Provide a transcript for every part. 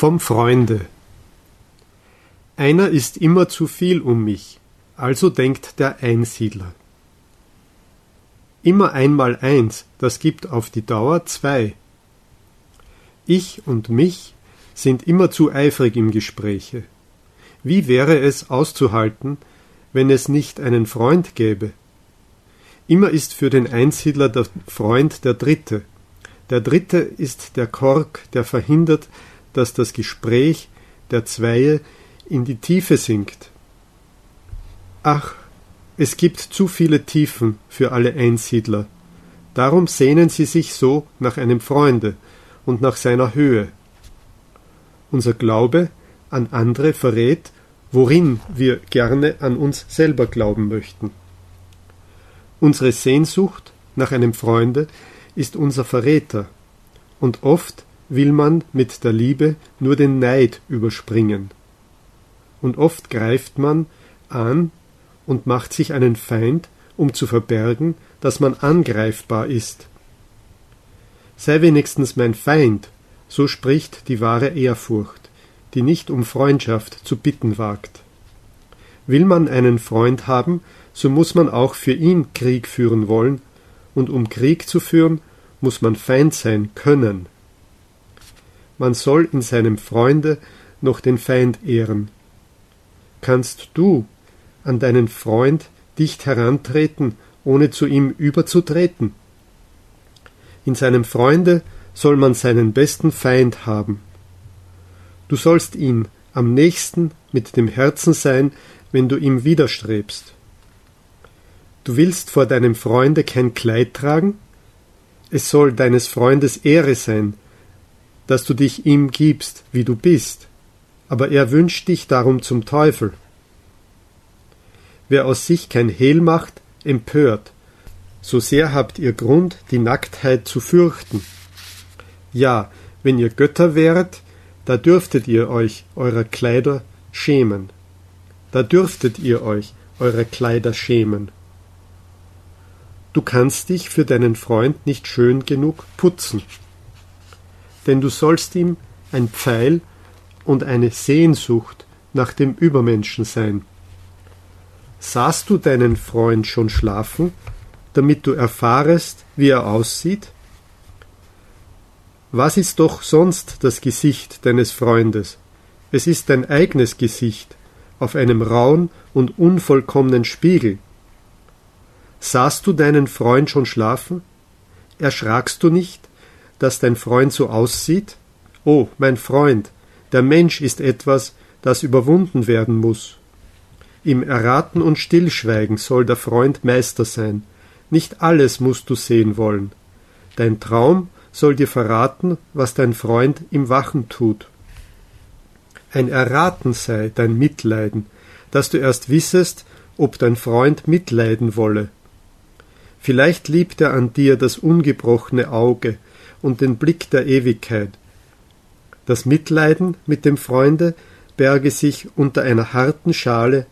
Vom Freunde. Einer ist immer zu viel um mich, also denkt der Einsiedler. Immer einmal eins, das gibt auf die Dauer zwei. Ich und mich sind immer zu eifrig im Gespräche. Wie wäre es auszuhalten, wenn es nicht einen Freund gäbe? Immer ist für den Einsiedler der Freund der Dritte. Der Dritte ist der Kork, der verhindert, dass das Gespräch der Zweie in die Tiefe sinkt. Ach, es gibt zu viele Tiefen für alle Einsiedler. Darum sehnen sie sich so nach einem Freunde und nach seiner Höhe. Unser Glaube an andere verrät, worin wir gerne an uns selber glauben möchten. Unsere Sehnsucht nach einem Freunde ist unser Verräter, und oft will man mit der Liebe nur den Neid überspringen. Und oft greift man an und macht sich einen Feind, um zu verbergen, dass man angreifbar ist. Sei wenigstens mein Feind, so spricht die wahre Ehrfurcht, die nicht um Freundschaft zu bitten wagt. Will man einen Freund haben, so muss man auch für ihn Krieg führen wollen, und um Krieg zu führen, muss man Feind sein können. Man soll in seinem Freunde noch den Feind ehren. Kannst du an deinen Freund dicht herantreten, ohne zu ihm überzutreten? In seinem Freunde soll man seinen besten Feind haben. Du sollst ihm am nächsten mit dem Herzen sein, wenn du ihm widerstrebst. Du willst vor deinem Freunde kein Kleid tragen? Es soll deines Freundes Ehre sein, dass du dich ihm gibst, wie du bist, aber er wünscht dich darum zum Teufel. Wer aus sich kein Hehl macht, empört, so sehr habt ihr Grund, die Nacktheit zu fürchten. Ja, wenn ihr Götter wäret, da dürftet ihr euch eurer Kleider schämen. Da dürftet ihr euch eurer Kleider schämen. Du kannst dich für deinen Freund nicht schön genug putzen denn du sollst ihm ein Pfeil und eine Sehnsucht nach dem Übermenschen sein. Sahst du deinen Freund schon schlafen, damit du erfahrest, wie er aussieht? Was ist doch sonst das Gesicht deines Freundes? Es ist dein eigenes Gesicht, auf einem rauen und unvollkommenen Spiegel. Sahst du deinen Freund schon schlafen? Erschrakst du nicht, dass dein Freund so aussieht? Oh, mein Freund, der Mensch ist etwas, das überwunden werden muss. Im Erraten und Stillschweigen soll der Freund Meister sein. Nicht alles musst du sehen wollen. Dein Traum soll dir verraten, was dein Freund im Wachen tut. Ein Erraten sei dein Mitleiden, dass du erst wissest, ob dein Freund mitleiden wolle. Vielleicht liebt er an dir das ungebrochene Auge, und den Blick der Ewigkeit. Das Mitleiden mit dem Freunde berge sich unter einer harten Schale,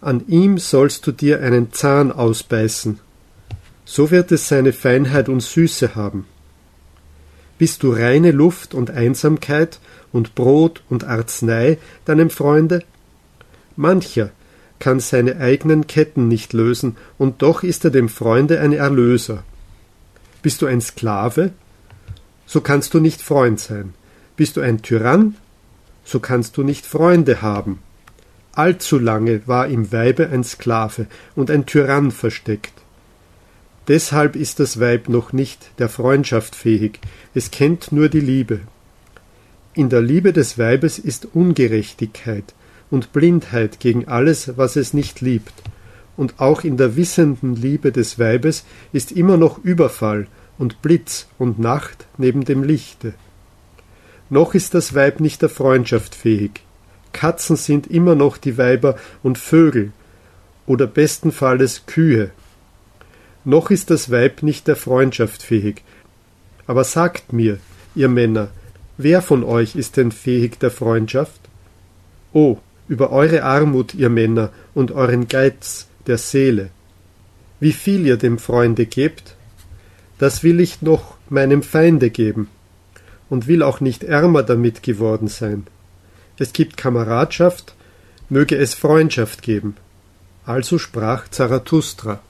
an ihm sollst du dir einen Zahn ausbeißen, so wird es seine Feinheit und Süße haben. Bist du reine Luft und Einsamkeit und Brot und Arznei deinem Freunde? Mancher kann seine eigenen Ketten nicht lösen, und doch ist er dem Freunde ein Erlöser. Bist du ein Sklave? So kannst du nicht Freund sein. Bist du ein Tyrann? So kannst du nicht Freunde haben. Allzu lange war im Weibe ein Sklave und ein Tyrann versteckt. Deshalb ist das Weib noch nicht der Freundschaft fähig, es kennt nur die Liebe. In der Liebe des Weibes ist Ungerechtigkeit und Blindheit gegen alles, was es nicht liebt, und auch in der wissenden Liebe des Weibes ist immer noch Überfall und Blitz und Nacht neben dem Lichte. Noch ist das Weib nicht der Freundschaft fähig. Katzen sind immer noch die Weiber und Vögel oder bestenfalls Kühe. Noch ist das Weib nicht der Freundschaft fähig. Aber sagt mir, ihr Männer, wer von euch ist denn fähig der Freundschaft? Oh, über eure Armut, ihr Männer, und euren Geiz, der Seele. Wie viel ihr dem Freunde gebt, das will ich noch meinem Feinde geben. und will auch nicht ärmer damit geworden sein. Es gibt Kameradschaft, möge es Freundschaft geben. Also sprach Zarathustra.